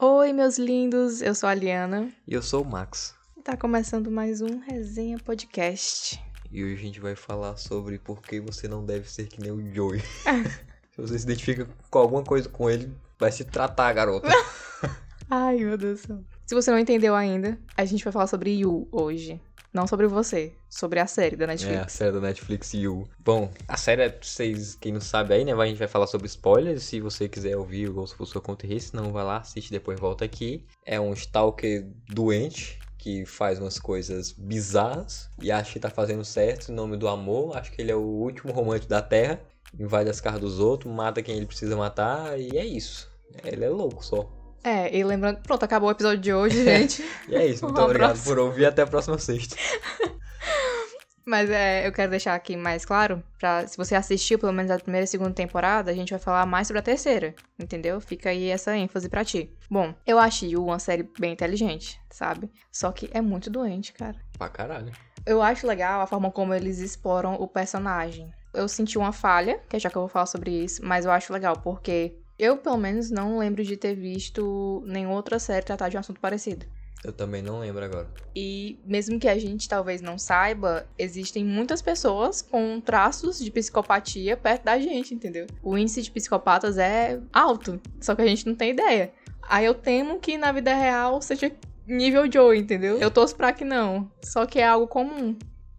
Oi, meus lindos, eu sou a Liana. E eu sou o Max. E tá começando mais um Resenha Podcast. E hoje a gente vai falar sobre por que você não deve ser que nem o Joey. Se você se identifica com alguma coisa com ele, vai se tratar, garota. Ai, meu Deus do céu. Se você não entendeu ainda, a gente vai falar sobre You hoje. Não sobre você, sobre a série da Netflix. É, a série da Netflix You. Bom, a série, vocês, quem não sabe aí, né, a gente vai falar sobre spoilers. Se você quiser ouvir ou se for sua conta e não vai lá, assiste, depois volta aqui. É um stalker doente, que faz umas coisas bizarras e acha que tá fazendo certo em nome do amor. Acho que ele é o último romântico da Terra. Invade as casas dos outros, mata quem ele precisa matar e é isso. Ele é louco só. É, e lembrando, pronto, acabou o episódio de hoje, gente. e é isso, muito Um obrigado abraço. por ouvir até a próxima sexta. Mas é, eu quero deixar aqui mais claro, pra, se você assistiu pelo menos a primeira e segunda temporada, a gente vai falar mais sobre a terceira, entendeu? Fica aí essa ênfase pra ti. Bom, eu You uma série bem inteligente, sabe? Só que é muito doente, cara. Pra caralho. Eu acho legal a forma como eles exploram o personagem. Eu senti uma falha, que é já que eu vou falar sobre isso, mas eu acho legal porque eu, pelo menos, não lembro de ter visto nenhuma outra série tratar de um assunto parecido. Eu também não lembro agora. E mesmo que a gente talvez não saiba, existem muitas pessoas com traços de psicopatia perto da gente, entendeu? O índice de psicopatas é alto, só que a gente não tem ideia. Aí eu temo que na vida real seja nível Joe, entendeu? Eu torço pra que não. Só que é algo comum.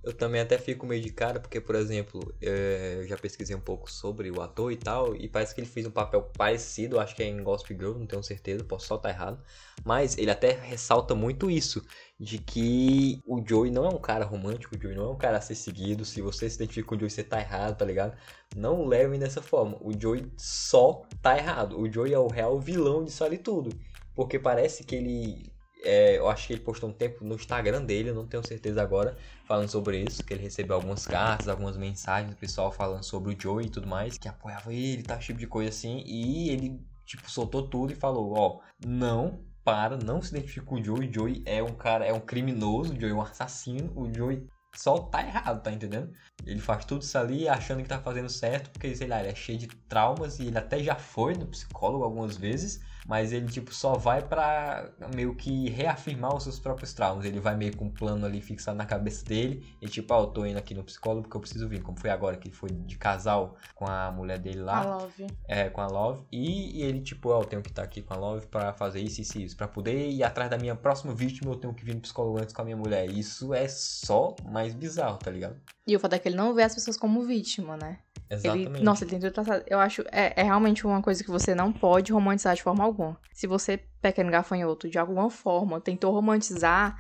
Eu também até fico meio de cara, porque, por exemplo, é, eu já pesquisei um pouco sobre o ator e tal, e parece que ele fez um papel parecido, acho que é em Gossip Girl, não tenho certeza, posso só estar errado. Mas ele até ressalta muito isso, de que o Joey não é um cara romântico, o Joey não é um cara a ser seguido, se você se identifica com o Joey, você tá errado, tá ligado? Não levem dessa forma, o Joey só tá errado, o Joey é o real vilão disso ali tudo. Porque parece que ele é, eu acho que ele postou um tempo no Instagram dele, eu não tenho certeza agora, falando sobre isso, que ele recebeu algumas cartas, algumas mensagens do pessoal falando sobre o Joey e tudo mais, que apoiava ele, tá, esse tipo de coisa assim, e ele, tipo, soltou tudo e falou, ó, não, para, não se identifique com o Joey, o Joey é um cara, é um criminoso, o Joey é um assassino, o Joey só tá errado, tá entendendo? Ele faz tudo isso ali achando que tá fazendo certo, porque, sei lá, ele é cheio de traumas e ele até já foi no psicólogo algumas vezes, mas ele tipo só vai pra meio que reafirmar os seus próprios traumas. Ele vai meio com um plano ali fixado na cabeça dele e tipo, ó, eu tô indo aqui no psicólogo porque eu preciso vir, como foi agora que ele foi de casal com a mulher dele lá, A Love. é, com a Love, e, e ele tipo, ó, eu tenho que estar aqui com a Love pra fazer isso, isso e isso, pra poder ir atrás da minha próxima vítima, eu tenho que vir no psicólogo antes com a minha mulher. Isso é só mais bizarro, tá ligado? E o fato é que ele não vê as pessoas como vítima, né? Exatamente. Ele, nossa, ele tem tudo traçado. Eu acho, é, é realmente uma coisa que você não pode romantizar de forma alguma. Se você, pequeno gafanhoto, de alguma forma tentou romantizar,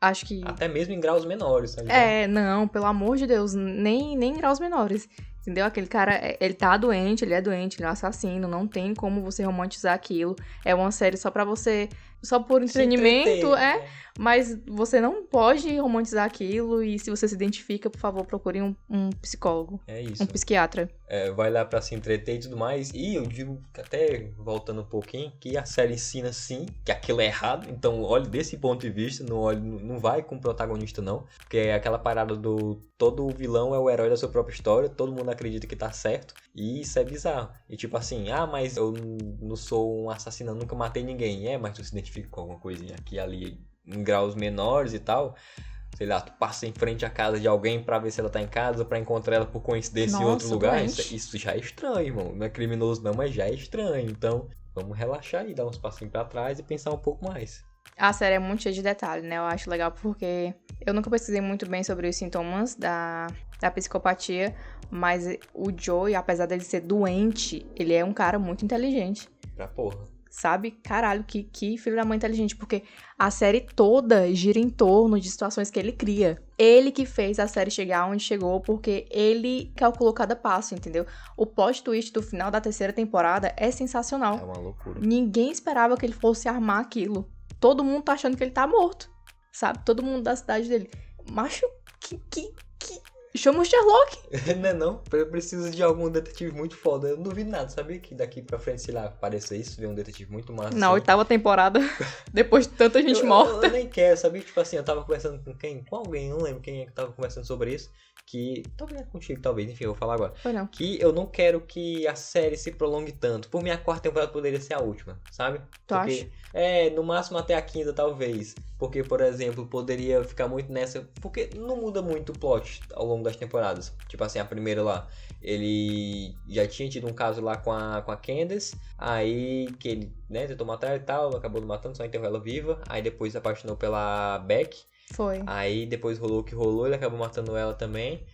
acho que. Até mesmo em graus menores, tá ligado? É, não, pelo amor de Deus, nem, nem em graus menores. Entendeu? Aquele cara, é- ele tá doente, ele é doente, ele é um assassino, não tem como você romantizar aquilo. É uma série só pra você. Só por entretenimento, é. né? Mas você não pode romantizar aquilo e se você se identifica, por favor, procure um, um psicólogo, É isso. um psiquiatra. É, vai lá pra se entreter e tudo mais. E eu digo, até voltando um pouquinho, que a série ensina sim que aquilo é errado. Então, olhe desse ponto de vista, não, olhe, não vai com o protagonista, não. Porque é aquela parada do todo vilão é o herói da sua própria história, todo mundo acredita que tá certo. E isso é bizarro. E tipo assim, ah, mas eu não sou um assassino, nunca matei ninguém. É, mas tu se identifica com alguma coisinha aqui ali em graus menores e tal. Sei lá, tu passa em frente à casa de alguém pra ver se ela tá em casa, pra encontrar ela por coincidência em outro Nossa, lugar. Isso, isso já é estranho, irmão. Não é criminoso não, mas já é estranho. Então, vamos relaxar e dar uns passinhos pra trás e pensar um pouco mais. A série é muito cheia de detalhes, né? Eu acho legal porque eu nunca pesquisei muito bem sobre os sintomas da, da psicopatia, mas o Joey, apesar dele ser doente, ele é um cara muito inteligente. Pra porra. Sabe? Caralho, que, que filho da mãe inteligente. Porque a série toda gira em torno de situações que ele cria. Ele que fez a série chegar onde chegou, porque ele calculou cada passo, entendeu? O plot twist do final da terceira temporada é sensacional. É uma loucura. Ninguém esperava que ele fosse armar aquilo. Todo mundo tá achando que ele tá morto. Sabe? Todo mundo da cidade dele. Macho, que. que, que Chama o Sherlock. não é não? Eu preciso de algum detetive muito foda. Eu não duvido nada, sabia que daqui pra frente, sei lá, apareça isso, ver um detetive muito massa. Na assim. oitava temporada, depois de tanta gente eu, morta. Eu, eu, nem quero, sabia? Tipo assim, eu tava conversando com quem? Com alguém, não lembro quem é que tava conversando sobre isso. Que. Talvez é contigo, talvez, enfim, eu vou falar agora. Foi não. Que eu não quero que a série se prolongue tanto. Por minha quarta temporada poderia ser a última, sabe? Tu Porque, acha? É, no máximo até a quinta, talvez. Porque, por exemplo, poderia ficar muito nessa. Porque não muda muito o plot ao longo das temporadas. Tipo assim, a primeira lá. Ele já tinha tido um caso lá com a, com a Candace. Aí que ele, né, tentou matar ela e tal. Acabou matando, só enterrou ela viva. Aí depois se apaixonou pela Beck. Foi. Aí depois rolou o que rolou, ele acabou matando ela também.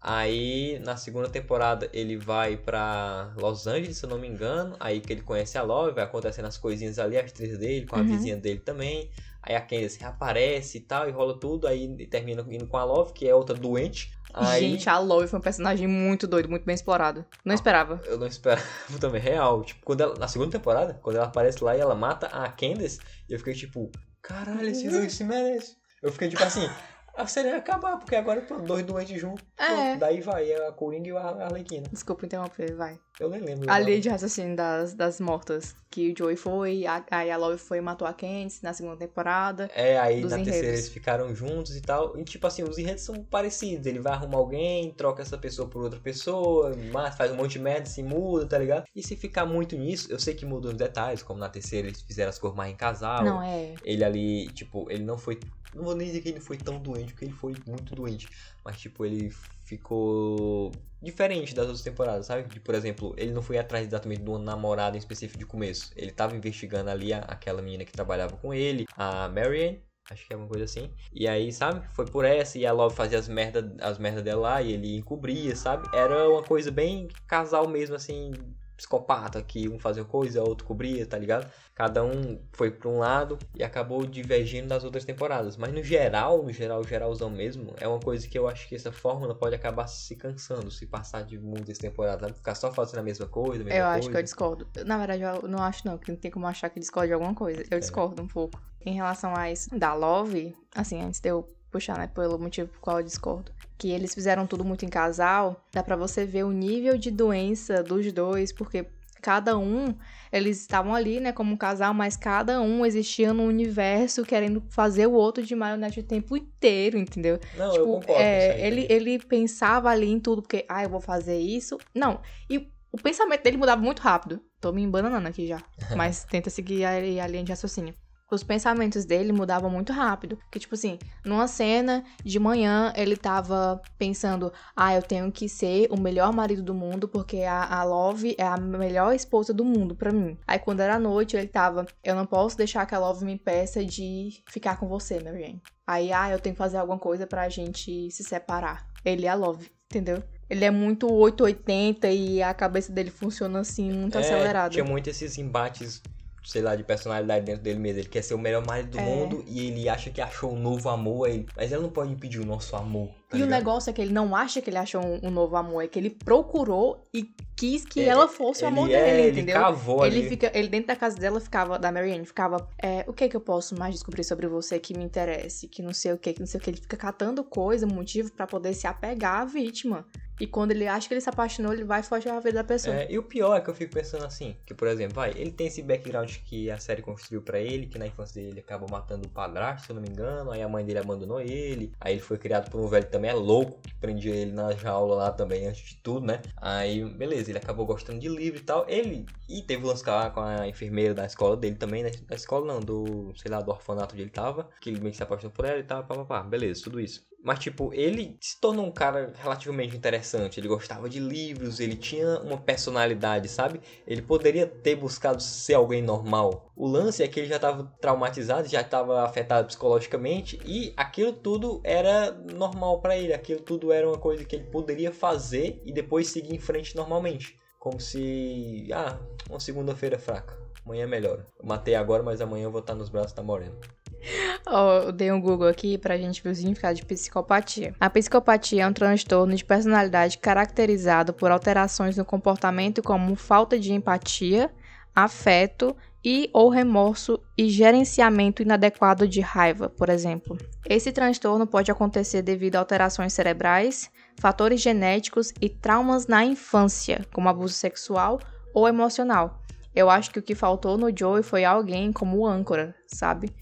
Aí na segunda temporada ele vai pra Los Angeles, se eu não me engano. Aí que ele conhece a Love, vai acontecendo as coisinhas ali, as trilhas dele, com a Uhum. vizinha dele também. Aí a Candace reaparece e tal, e rola tudo. Aí termina indo com a Love, que é outra doente. Aí Gente, a Love foi um personagem muito doido, muito bem explorado. Não esperava. eu não esperava também, real. Tipo, quando ela, na segunda temporada, quando ela aparece lá e ela mata a Candace, eu fiquei tipo, caralho, esse dois se merece. Eu fiquei tipo assim, a série vai acabar, porque agora pronto, dois doentes juntos. É. Daí vai, a Coringa e a Arlequina. Desculpa interromper, vai. Eu nem lembro. A linha de raciocínio das, das mortas. Que o Joey foi, a- aí a Love foi e matou a Candice na segunda temporada. É, aí na terceira enredos. eles ficaram juntos e tal. E tipo assim, os enredos são parecidos. Ele vai arrumar alguém, troca essa pessoa por outra pessoa, mas faz um monte de merda, se muda, tá ligado? E se ficar muito nisso, eu sei que mudam os detalhes, como na terceira eles fizeram as cores mais em casal. Não, é. Ele ali, tipo, ele não foi. Não vou nem dizer que ele foi tão doente, porque ele foi muito doente. Mas, tipo, ele ficou diferente das outras temporadas, sabe? De, por exemplo, ele não foi atrás exatamente de uma namorada em específico de começo. Ele tava investigando ali a- aquela menina que trabalhava com ele, a Marianne. Acho que é uma coisa assim. E aí, sabe? Foi por essa. E a Love fazia as merda, as merda dela lá. E ele encobria, sabe? Era uma coisa bem casal mesmo, assim. Psicopata. Que um fazia coisa, o outro cobria, tá ligado? Cada um foi pra um lado e acabou divergindo das outras temporadas. Mas no geral, no geral, geralzão mesmo, é uma coisa que eu acho que essa fórmula pode acabar se cansando se passar de muitas temporadas. Sabe? Ficar só fazendo a mesma coisa, a mesma Eu coisa. acho que eu discordo. Na verdade, eu não acho não, que não tem como achar que discorde de alguma coisa. Eu É. discordo um pouco. Em relação a isso da Love, assim, antes de eu puxar, né, pelo motivo por qual eu discordo, que eles fizeram tudo muito em casal, dá pra você ver o nível de doença dos dois, porque cada um, eles estavam ali, né, como um casal, mas cada um existia no universo querendo fazer o outro de marionete o tempo inteiro, entendeu? Não, eu Tipo, concordo. é, aí ele, ele pensava ali em tudo, porque, ah, eu vou fazer isso. Não. E o pensamento dele mudava muito rápido. Tô me embananando aqui já. Mas tenta seguir a, a linha de raciocínio. Os pensamentos dele mudavam muito rápido. Que, tipo assim, numa cena de manhã, ele tava pensando: ah, eu tenho que ser o melhor marido do mundo, porque a, a Love é a melhor esposa do mundo pra mim. Aí, quando era noite, ele tava: eu não posso deixar que a Love me impeça de ficar com você, Marianne. Aí, ah, eu tenho que fazer alguma coisa pra gente se separar. Ele é a Love, entendeu? Ele é muito 880 e a cabeça dele funciona assim, muito É, acelerada. Tinha muito esses embates, sei lá, de personalidade dentro dele mesmo. Ele quer ser o melhor marido do É. mundo e ele acha que achou um novo amor. Aí, mas ele não pode impedir o nosso amor. Tá E o ligado? negócio é que ele não acha que ele achou um, um novo amor, é que ele procurou e quis que É, ela fosse o amor ele, é, dele, ele entendeu? cavou Ele ali. fica, ele dentro da casa dela ficava, da Marianne, ficava, é, o que que eu posso mais descobrir sobre você que me interesse, que não sei o que, que não sei o que. Ele fica catando coisa, motivo pra poder se apegar à vítima. E quando ele acha que ele se apaixonou, ele vai e a vida da pessoa. É, e o pior é que eu fico pensando assim, que por exemplo, vai, ele tem esse background que a série construiu pra ele, que na infância dele ele acabou matando o padrasto, se eu não me engano, aí a mãe dele abandonou ele, aí ele foi criado por um velho também é louco, que prendia ele na jaula lá também, antes de tudo, né? Aí, beleza, ele acabou gostando de livro e tal, ele, e teve o lance com a enfermeira da escola dele também, né? Da escola não, do, sei lá, do orfanato onde ele tava, que ele meio que se apaixonou por ela e tal, pá, pá, pá, beleza, tudo isso. Mas, tipo, ele se tornou um cara relativamente interessante. Ele gostava de livros, ele tinha uma personalidade, sabe? Ele poderia ter buscado ser alguém normal. O lance é que ele já estava traumatizado, já estava afetado psicologicamente e aquilo tudo era normal pra ele. Aquilo tudo era uma coisa que ele poderia fazer e depois seguir em frente normalmente. Como se. Ah, uma segunda-feira fraca. Amanhã melhora. Eu matei agora, mas amanhã eu vou estar nos braços da Morena. Ó, eu dei um Google aqui pra gente ver o significado de psicopatia. A psicopatia é um transtorno de personalidade caracterizado por alterações no comportamento como falta de empatia, afeto e ou remorso e gerenciamento inadequado de raiva, por exemplo. Esse transtorno pode acontecer devido a alterações cerebrais, fatores genéticos e traumas na infância, como abuso sexual ou emocional. Eu acho que o que faltou no Joey foi alguém como âncora, sabe?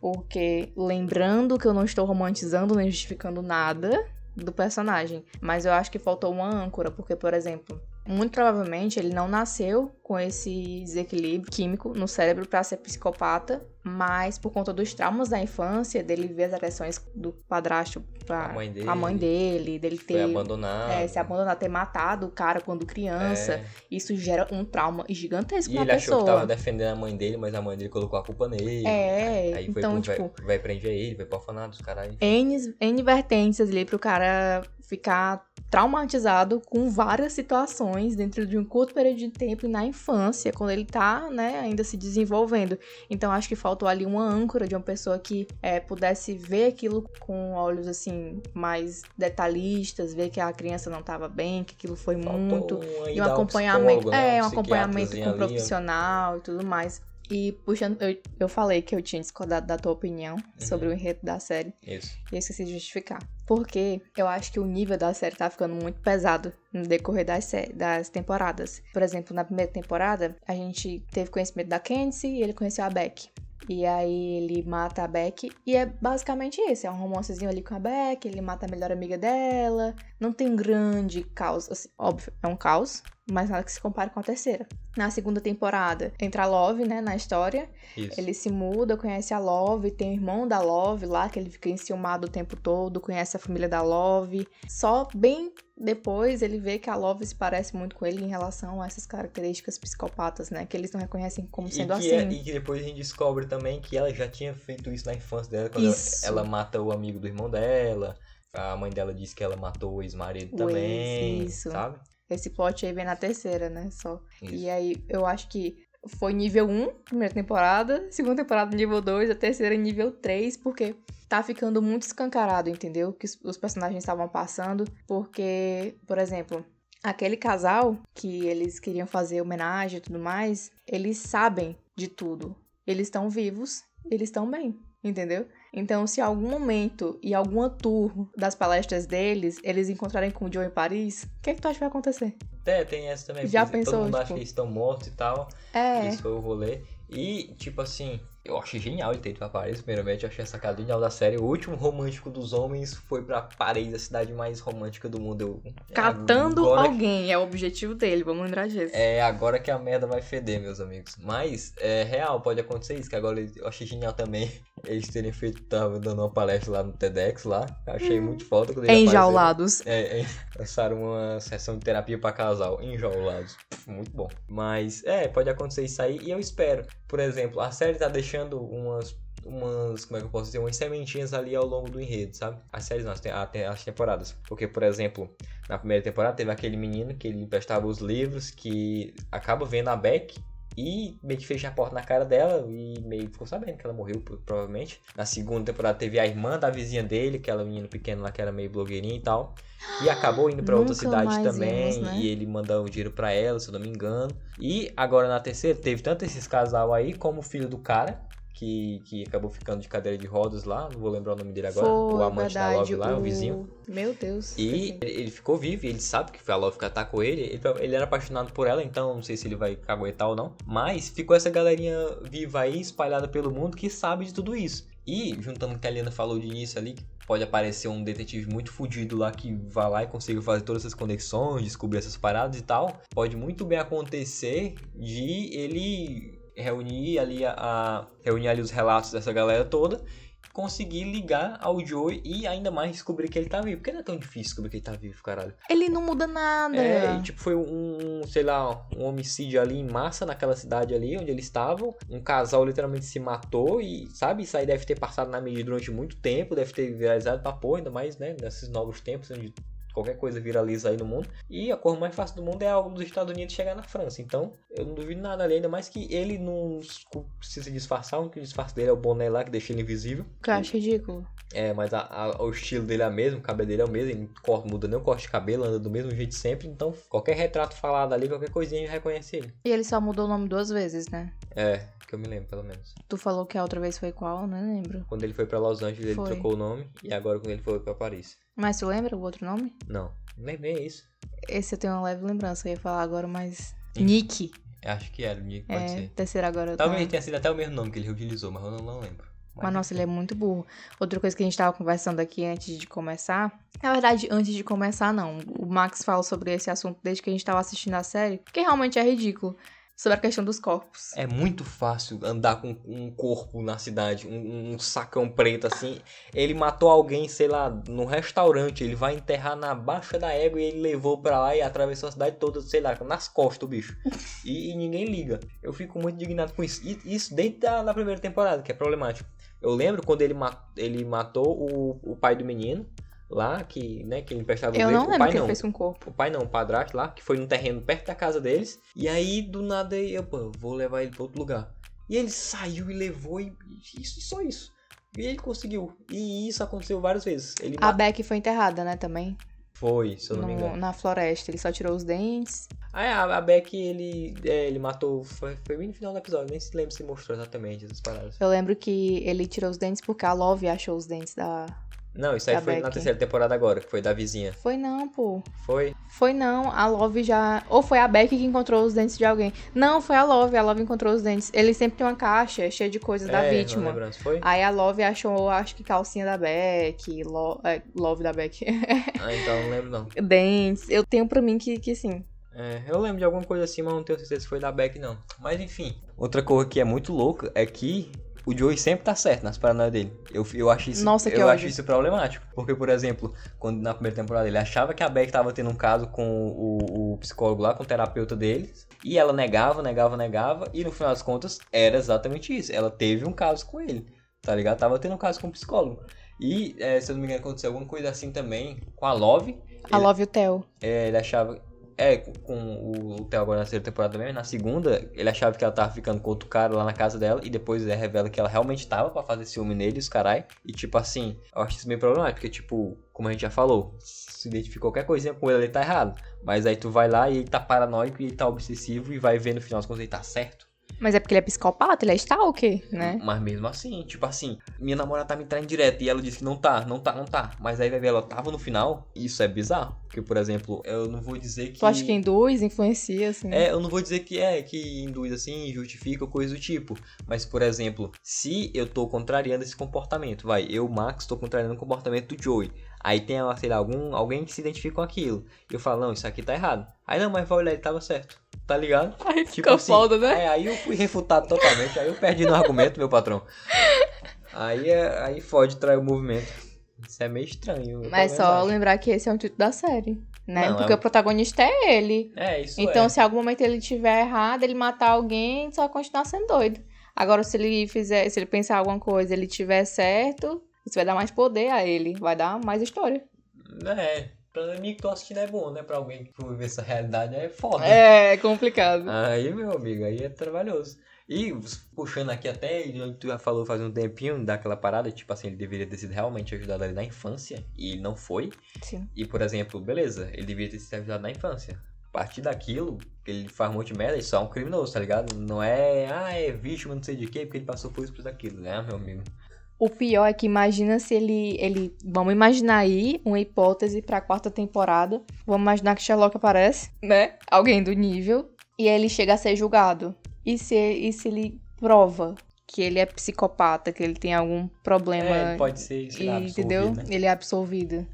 Porque lembrando que eu não estou romantizando nem justificando nada do personagem, mas eu acho que faltou uma âncora, porque, por exemplo, muito provavelmente ele não nasceu com esse desequilíbrio químico no cérebro para ser psicopata, mas por conta dos traumas da infância, dele ver as agressões do padrasto pra A mãe dele. a mãe dele, dele Foi ter abandonado. é, se abandonar, ter matado o cara quando criança, É. isso gera um trauma gigantesco E na ele achou que pessoa. tava defendendo a mãe dele, mas a mãe dele colocou a culpa nele. É, Aí foi então, pro tipo, vai, vai prender ele, vai pro orfanato, os caralho. N, N vertentes ali pro cara ficar traumatizado com várias situações dentro de um curto período de tempo e na infância, quando ele tá, né, ainda se desenvolvendo. Então acho que faltou ali uma âncora de uma pessoa que é, pudesse ver aquilo com olhos assim mais detalhistas, ver que a criança não tava bem, que aquilo foi Faltou muito e um acompanhamento, né? é, um acompanhamento com um profissional e tudo mais. E puxando, eu, eu falei que eu tinha discordado da tua opinião Uhum. sobre o enredo da série. Isso. E eu esqueci de justificar. Porque eu acho que o nível da série tá ficando muito pesado no decorrer das, das temporadas. Por exemplo, na primeira temporada, a gente teve conhecimento da Candice e ele conheceu a Beck. E aí ele mata a Beck e é basicamente isso, é um romancezinho ali com a Beck, ele mata a melhor amiga dela. Não tem um grande caos, assim, óbvio, é um caos, mas nada que se compare com a terceira. Na segunda temporada, entra a Love, né, na história, Isso. ele se muda, conhece a Love, tem o irmão da Love lá, que ele fica enciumado o tempo todo, conhece a família da Love. Só bem depois ele vê que a Love se parece muito com ele em relação a essas características psicopatas, né? Que eles não reconhecem como sendo e, é- assim. e que depois a gente descobre também que ela já tinha feito isso na infância dela, quando ela, ela mata o amigo do irmão dela. A mãe dela diz que ela matou o ex-marido também, ex, isso. sabe? Esse plot aí vem na terceira, né? Só. Isso. E aí eu acho que foi nível 1, primeira temporada, segunda temporada nível 2, a terceira nível 3, porque tá ficando muito escancarado, entendeu? Que os- os personagens estavam passando, porque, por exemplo, aquele casal que eles queriam fazer homenagem e tudo mais, eles sabem de tudo. Eles estão vivos, eles estão bem, entendeu? Então, se algum momento e alguma tour das palestras deles, eles encontrarem com o Joe em Paris, o que, é que tu acha que vai acontecer? É, tem essa também. Já porque pensou, Todo mundo acha tipo- que eles estão mortos e tal. É, Isso foi o rolê. E, tipo assim, eu achei genial ele ter ido pra Paris. Primeiramente, eu achei a sacada genial da série. O último romântico dos homens foi pra Paris, a cidade mais romântica do mundo. Eu, catando alguém é o objetivo dele, vamos lembrar disso. É agora que a merda vai feder, meus amigos. Mas, é real, pode acontecer isso. Que agora eu achei genial também eles terem feito, tava dando uma palestra lá no TEDx lá. Achei muito foda quando eles. Enjaulados. É, é, lançaram uma sessão de terapia pra casal, enjaulados. Muito bom. Mas, é, pode acontecer isso aí e eu espero. Por exemplo, a série tá deixando umas. Umas, como é que eu posso dizer, umas sementinhas ali ao longo do enredo, sabe? As séries não, as, as temporadas. Porque, por exemplo, na primeira temporada teve aquele menino que ele emprestava os livros, que acaba vendo a Beck e meio que fechou a porta na cara dela e meio que ficou sabendo que ela morreu, pro- provavelmente. Na segunda temporada teve a irmã da vizinha dele, aquela menina pequena lá que era meio blogueirinha e tal. E acabou indo pra outra cidade também. vimos, né? E ele manda o dinheiro pra ela, se eu não me engano. E agora na terceira teve tanto esses casal aí, como o filho do cara. Que, que acabou ficando de cadeira de rodas lá, não vou lembrar o nome dele agora. o Foi, amante da verdade, Love lá, o o vizinho. Meu Deus. E ele ficou vivo, e ele sabe que a Love atacou ele. ele. Ele era apaixonado por ela, então não sei se ele vai caguetar ou não. Mas ficou essa galerinha viva aí, espalhada pelo mundo, que sabe de tudo isso. E, juntando com o que a Helena falou de início ali, pode aparecer um detetive muito fudido lá que vai lá e consiga fazer todas essas conexões, descobrir essas paradas e tal. Pode muito bem acontecer de ele reunir ali a, a- reunir ali os relatos dessa galera toda conseguir ligar ao Joey e ainda mais descobrir que ele tá vivo. Porque não é tão difícil descobrir que ele tá vivo, caralho. Ele não muda nada. É, e, tipo, foi um, sei lá, um homicídio ali em massa naquela cidade ali onde eles estavam. Um casal literalmente se matou e, sabe, isso aí deve ter passado na mídia durante muito tempo, deve ter viralizado pra porra, ainda mais, né, nesses novos tempos onde qualquer coisa viraliza aí no mundo. E a cor mais fácil do mundo é algo dos Estados Unidos chegar na França. Então, eu não duvido nada ali, ainda mais que ele não precisa se disfarçar, o único disfarce dele é o boné lá que deixa ele invisível. Que eu acho ridículo. É, mas a- a- o estilo dele é o mesmo, o cabelo dele é o mesmo, ele corta, muda nem o corte de cabelo, anda do mesmo jeito sempre, então qualquer retrato falado ali, qualquer coisinha já reconhece ele. E ele só mudou o nome duas vezes, né? É, que eu me lembro, pelo menos. Tu falou que a outra vez foi qual? Não lembro. Quando ele foi pra Los Angeles, ele Foi. trocou o nome, e agora quando ele foi pra Paris. Mas tu lembra o outro nome? Não, nem nem é isso. Esse eu tenho uma leve lembrança, eu ia falar agora, mas. Sim. Nick. Acho que era, Nick, pode É, ser. terceiro agora. Talvez tenha sido até o mesmo nome que ele utilizou, mas eu não, não lembro. Mas nossa, ele é muito burro. Outra coisa que a gente tava conversando aqui antes de começar. Na verdade, antes de começar, não. O Max fala sobre esse assunto desde que a gente tava assistindo a série, que realmente é ridículo. Sobre a questão dos corpos. É muito fácil andar com um corpo na cidade, um, um sacão preto assim. Ele matou alguém, sei lá, no restaurante. Ele vai enterrar na baixa da égua e ele levou pra lá e atravessou a cidade toda, sei lá, nas costas o bicho. E, e ninguém liga. Eu fico muito indignado com isso. E isso desde a da primeira temporada, que é problemático. Eu lembro quando ele, ma ele matou o, o pai do menino lá, que, né, que ele emprestava Eu o não lembro pai o que ele não. fez com o corpo. O pai não, o padrasto lá, que foi num terreno perto da casa deles. E aí, do nada, eu, pô, vou levar ele pra outro lugar. E ele saiu e levou e, e isso, só isso. E ele conseguiu. E isso aconteceu várias vezes. Ele A Beck foi enterrada, né, também. Foi, se eu não me No- engano. na floresta. Ele só tirou os dentes. Aí a, a Beck, ele, é, ele matou. Foi, foi bem no final do episódio, nem se lembra se mostrou exatamente essas paradas. Eu lembro que ele tirou os dentes porque a Love achou os dentes da. Não, isso aí Da foi na terceira temporada agora, que foi da vizinha. Foi não, pô. Foi? Foi não, a Love já. Ou foi a Beck que encontrou os dentes de alguém. Não, foi a Love, a Love encontrou os dentes. Ele sempre tem uma caixa cheia de coisas da é, Não vítima. se foi? Aí a Love achou, acho que calcinha da Beck, lo, é, Love da Beck. Ah, então não lembro não. dentes. Eu tenho pra mim que, que sim. É, eu lembro de alguma coisa assim, mas não tenho certeza se foi da Beck, não. Mas enfim. Outra coisa que é muito louca é que o Joey sempre tá certo nas paranoias dele. Eu, eu acho isso, Nossa, que eu ódio. acho isso problemático. Porque, por exemplo, quando na primeira temporada ele achava que a Beck tava tendo um caso com o, o psicólogo lá, com o terapeuta deles. E ela negava, negava, negava. E no final das contas, era exatamente isso. Ela teve um caso com ele. Tá ligado? Tava tendo um caso com o psicólogo. E, é, se eu não me engano, aconteceu alguma coisa assim também com a Love. A Ele- Love e o Theo. é, ele achava. É, com o, Theo agora na terceira temporada mesmo. Na segunda, ele achava que ela tava ficando com outro cara lá na casa dela. E depois ele revela que ela realmente tava pra fazer ciúme nele, os carai. E tipo assim, eu acho isso meio problemático. Porque, tipo, como a gente já falou, se identifica qualquer coisinha com ele, ele tá errado. Mas aí tu vai lá e ele tá paranoico e ele tá obsessivo e vai ver no final das contas ele tá certo. Mas é porque ele é psicopata, ele é stalker, né? Mas mesmo assim, tipo assim, minha namorada tá me traindo direto e ela disse que não tá, não tá, não tá. Mas aí vai ver, ela tava no final. Isso é bizarro. Porque, por exemplo, eu não vou dizer que. Tu acha que induz, influencia, assim? É, eu não vou dizer que é, que induz assim, justifica ou coisa do tipo. Mas, por exemplo, se eu tô contrariando esse comportamento, vai, eu, Max, tô contrariando o comportamento do Joey. Aí tem, sei lá, algum, alguém que se identifica com aquilo. E eu falo, não, isso aqui tá errado. Aí não, mas vai olhar, ele tava certo. Tá ligado? Aí Tipo fica assim, foda, né? É, aí eu fui refutado totalmente, aí eu perdi no argumento, meu patrão. Aí, é, aí fode trair o movimento. Isso é meio estranho. Mas só lembrar que esse é o título da série, né? Não, Porque é- o protagonista é ele. É, isso Então, é. se em algum momento ele tiver errado, ele matar alguém, só continuar sendo doido. Agora, se ele fizer, se ele pensar alguma coisa, ele tiver certo, isso vai dar mais poder a ele, vai dar mais história. É, pra mim que tô assistindo é bom, né? Pra alguém que for viver essa realidade é foda. É complicado. Aí, meu amigo, aí é trabalhoso. E puxando aqui até, onde tu já falou faz um tempinho daquela parada, tipo assim, ele deveria ter sido realmente ajudado ali na infância, e ele não foi. Sim. E, por exemplo, beleza, ele deveria ter sido ajudado na infância. A partir daquilo, que ele faz um monte de merda, só é um criminoso, tá ligado? Não é, ah, é vítima, não sei de quê, porque ele passou por isso, por aquilo, né, meu amigo? O pior é que imagina se ele, ele. Vamos imaginar aí uma hipótese pra quarta temporada. Vamos imaginar que Sherlock aparece, né? Alguém do nível. E ele chega a ser julgado. E se, e se ele prova que ele é psicopata, que ele tem algum problema. É, ele pode ser, sei lá, e, entendeu? né? Ele é absolvido.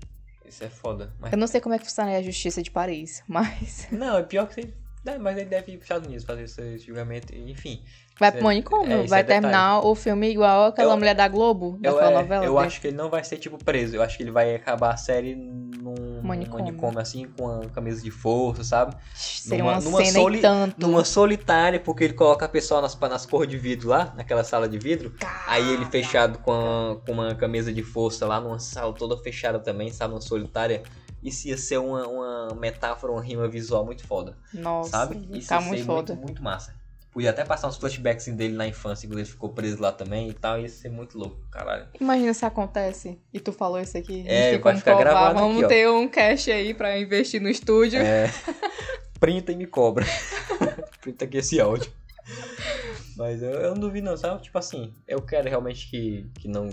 Isso é foda. Mas... Eu não sei como é que funciona a justiça de Paris, mas. Não, é pior que você... É, mas ele deve ir pros Estados Unidos fazer esse julgamento, enfim. Vai pro manicômio. é, vai é detalhe. terminar o filme igual aquela Eu- mulher da Globo, Eu, daquela é, novela. eu né? acho que ele não vai ser, tipo, preso. Eu acho que ele vai acabar a série num Manicômio. manicômio, assim, com a camisa de força, sabe? Seria numa- uma numa cena soli- tanto. Numa solitária, porque ele coloca a pessoa nas, nas cores de vidro lá, naquela sala de vidro. Aí ele fechado com, a- com uma camisa de força lá, numa sala toda fechada também, sabe? Uma solitária. Isso ia ser uma, uma metáfora, uma rima visual muito foda, Nossa, sabe? Isso tá ia muito ser foda. muito, muito massa. Podia até passar uns flashbacks dele na infância, quando ele ficou preso lá também e tal. Ia ser muito louco, caralho. Imagina se acontece e tu falou isso aqui. É, como ficar provar. gravado Vamos aqui, ter um cash aí pra investir no estúdio. É. Printa e me cobra. Printa aqui esse áudio. Mas eu, eu não duvido não, sabe? Tipo assim, eu quero realmente que, que não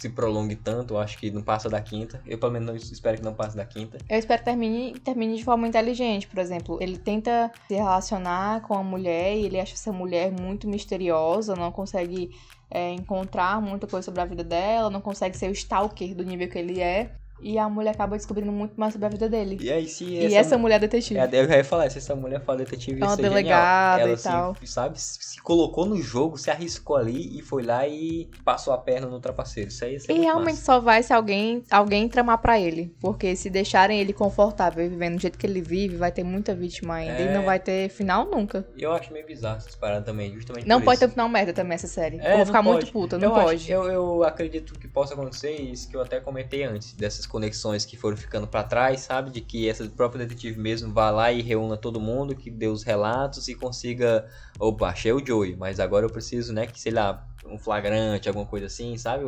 se prolongue tanto, acho que não passa da quinta. Eu pelo menos não, espero que não passe da quinta. Eu espero que termine, termine de forma inteligente, por exemplo. Ele tenta se relacionar com a mulher e ele acha essa mulher muito misteriosa, não consegue é, encontrar muita coisa sobre a vida dela, não consegue ser o stalker do nível que ele é. E a mulher acaba descobrindo muito mais sobre a vida dele. E aí, se E essa mulher é detetive. É, eu ia falar, se essa mulher for detetive, É uma delegada Ela e se- tal. sabe, se colocou no jogo, se arriscou ali e foi lá e passou a perna no trapaceiro. Isso aí E muito realmente massa. só vai se alguém, alguém tramar pra ele. Porque se deixarem ele confortável vivendo do jeito que ele vive, vai ter muita vítima ainda. É. E não vai ter final nunca. E eu acho meio bizarro essas paradas também, justamente Não pode ter isso. um final merda também essa série. É, eu vou ficar muito pode. puta, não eu acho- pode. eu, eu acredito que possa acontecer isso que eu até comentei antes, dessas conexões que foram ficando pra trás, sabe? De que essa própria detetive mesmo vá lá e reúna todo mundo, que dê os relatos e consiga. Opa, achei o Joey, mas agora eu preciso, né, que sei lá, um flagrante, alguma coisa assim, sabe?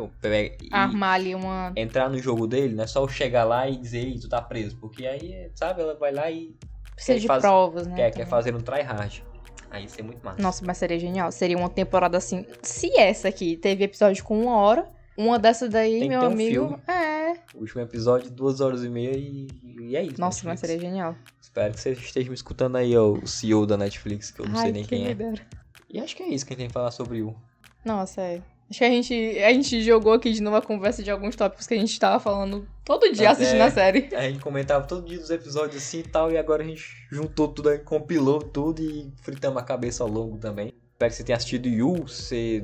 E Armar ali uma. entrar no jogo dele, não é só eu chegar lá e dizer, Ei, tu tá preso, porque aí, sabe, ela vai lá e Precisa de faz- provas, né? quer, também. quer fazer um tryhard. Aí isso é muito massa. Nossa, mas seria genial. Seria uma temporada assim. Se essa aqui teve episódio com uma hora, uma dessas daí, Tem que meu um amigo. filme. é. O último episódio, duas horas e meia e, e é isso. Nossa, mas seria genial. Espero que você esteja me escutando aí, ó, o CEO da Netflix, que eu não Ai, sei nem quem me é. dera. E acho que é isso que a gente tem que falar sobre o. Nossa, é. Acho que a gente, a gente jogou aqui de novo a conversa de alguns tópicos que a gente tava falando todo dia É. assistindo a série. A gente comentava todo dia dos episódios assim e tal, e agora a gente juntou tudo aí, compilou tudo e fritamos a cabeça ao longo também. Espero que você tenha assistido Yu, você,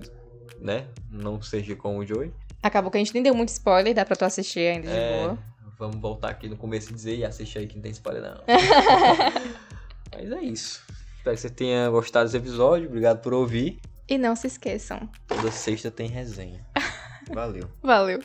né, não seja como o Joey. Acabou que a gente nem deu muito spoiler, dá pra tu assistir ainda de É. boa. Vamos voltar aqui no começo e dizer e assiste aí que não tem spoiler não. Mas é isso. Espero que você tenha gostado desse episódio. Obrigado por ouvir. E não se esqueçam. Toda sexta tem resenha. Valeu. Valeu.